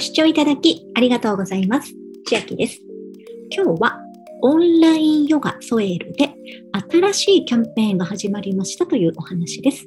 ご視聴いただきありがとうございます。千秋です。今日はオンラインヨガソエルで新しいキャンペーンが始まりましたというお話です。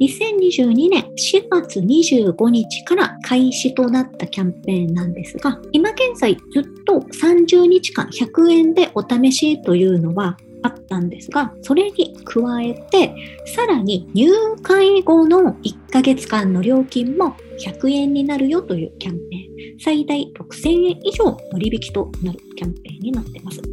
2022年4月25日から開始となったキャンペーンなんですが、今現在ずっと30日間100円でお試しというのはあったんですが、それに加えて、さらに入会後の1ヶ月間の料金も100円になるよというキャンペーン、最大6000円以上割引となるキャンペーンになっています。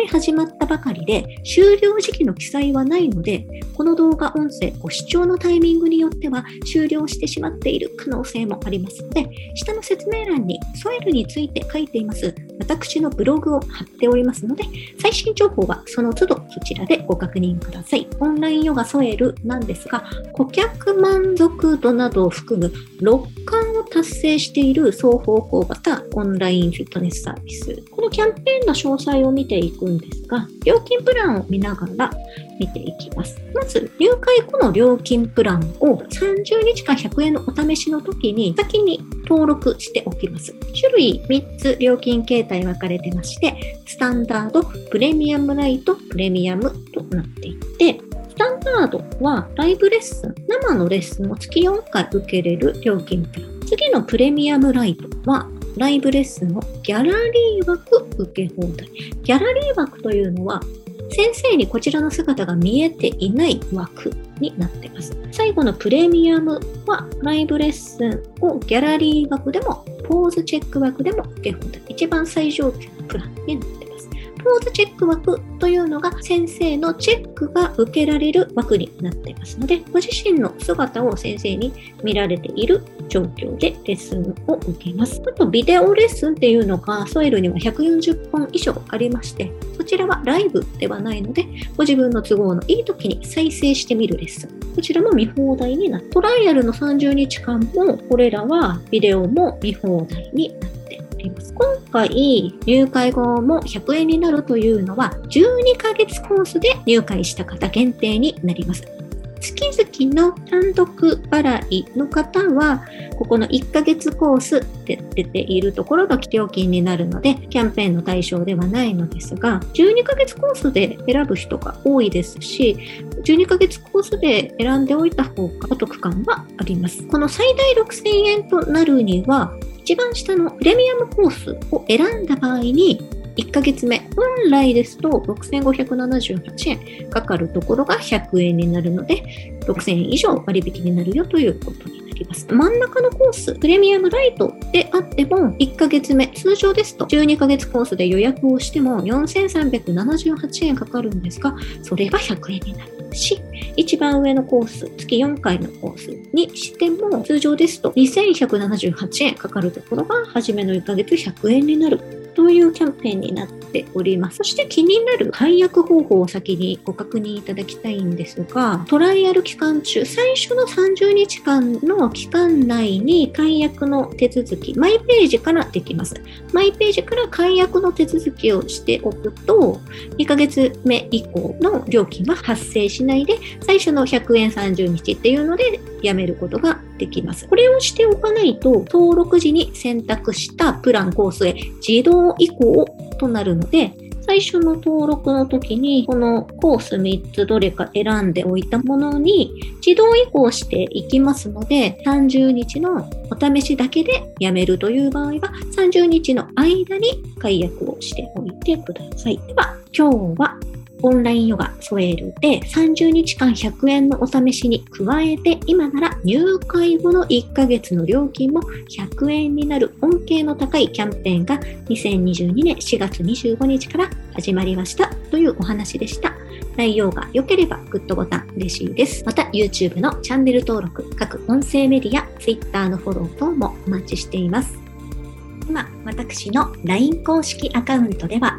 これ始まったばかりで、終了時期の記載はないので、この動画音声ご視聴のタイミングによっては終了してしまっている可能性もありますので、下の説明欄にソエルについて書いています私のブログを貼っておりますので、最新情報はその都度そちらでご確認ください。オンラインヨガソエルなんですが、顧客満足度などを含む6冠を達成している双方向型オンラインフィットネスサービス。このキャンペーンの詳細を見ていくんですが、料金プランを見ながら見ていきます。まず、入会後の料金プランを30日間100円のお試しの時に先に登録しておきます。種類3つ料金形態分かれてまして、スタンダード、プレミアムライト、プレミアムとなっていて、スタンダードはライブレッスン、生のレッスンを月4回受けれる料金プラン。次のプレミアムライトはライブレッスンをギャラリー枠受け放題。ギャラリー枠というのは先生にこちらの姿が見えていない枠になっています。最後のプレミアムはライブレッスンをギャラリー枠でもポーズチェック枠でも受け放題。一番最上級のプランになっています。ポーズチェック枠というのが先生のチェックが受けられる枠になっていますので、ご自身の姿を先生に見られている状況でレッスンを受けます。あと、ビデオレッスンっていうのがソエルには140本以上ありまして、そちらはライブではないので、ご自分の都合のいい時に再生してみるレッスン。こちらも見放題になって、トライアルの30日間も、これらはビデオも見放題になっております。今回、入会後も100円になるというのは、12ヶ月コースで入会した方限定になります。月々の単独払いの方は、ここの1ヶ月コースって出ているところが料金になるので、キャンペーンの対象ではないのですが、12ヶ月コースで選ぶ人が多いですし、12ヶ月コースで選んでおいた方がお得感はあります。この最大6000円となるには、一番下のプレミアムコースを選んだ場合に、1ヶ月目、本来ですと6578円。かかるところが100円になるので、6000円以上割引になるよということになります。真ん中のコース、プレミアムライトであっても、1ヶ月目、通常ですと12ヶ月コースで予約をしても4378円かかるんですが、それが100円になるし、一番上のコース、月4回のコースにしても、通常ですと2178円かかるところが、初めの1ヶ月100円になる。というキャンペーンになっております。そして気になる解約方法を先にご確認いただきたいんですが、トライアル期間中、最初の30日間の期間内に解約の手続き、マイページからできます。マイページから解約の手続きをしておくと、2ヶ月目以降の料金は発生しないで、最初の100円30日っていうのでやめることができます。これをしておかないと、登録時に選択したプランコースへ自動移行となるので、最初の登録の時に、このコース3つどれか選んでおいたものに自動移行していきますので、30日のお試しだけでやめるという場合は、30日の間に解約をしておいてください。では、今日はオンラインヨガソエールで30日間100円のお試しに加えて今なら入会後の1ヶ月の料金も100円になる恩恵の高いキャンペーンが2022年4月25日から始まりましたというお話でした。内容が良ければグッドボタン嬉しいです。また YouTube のチャンネル登録、各音声メディア、Twitter のフォロー等もお待ちしています。今、私の LINE 公式アカウントでは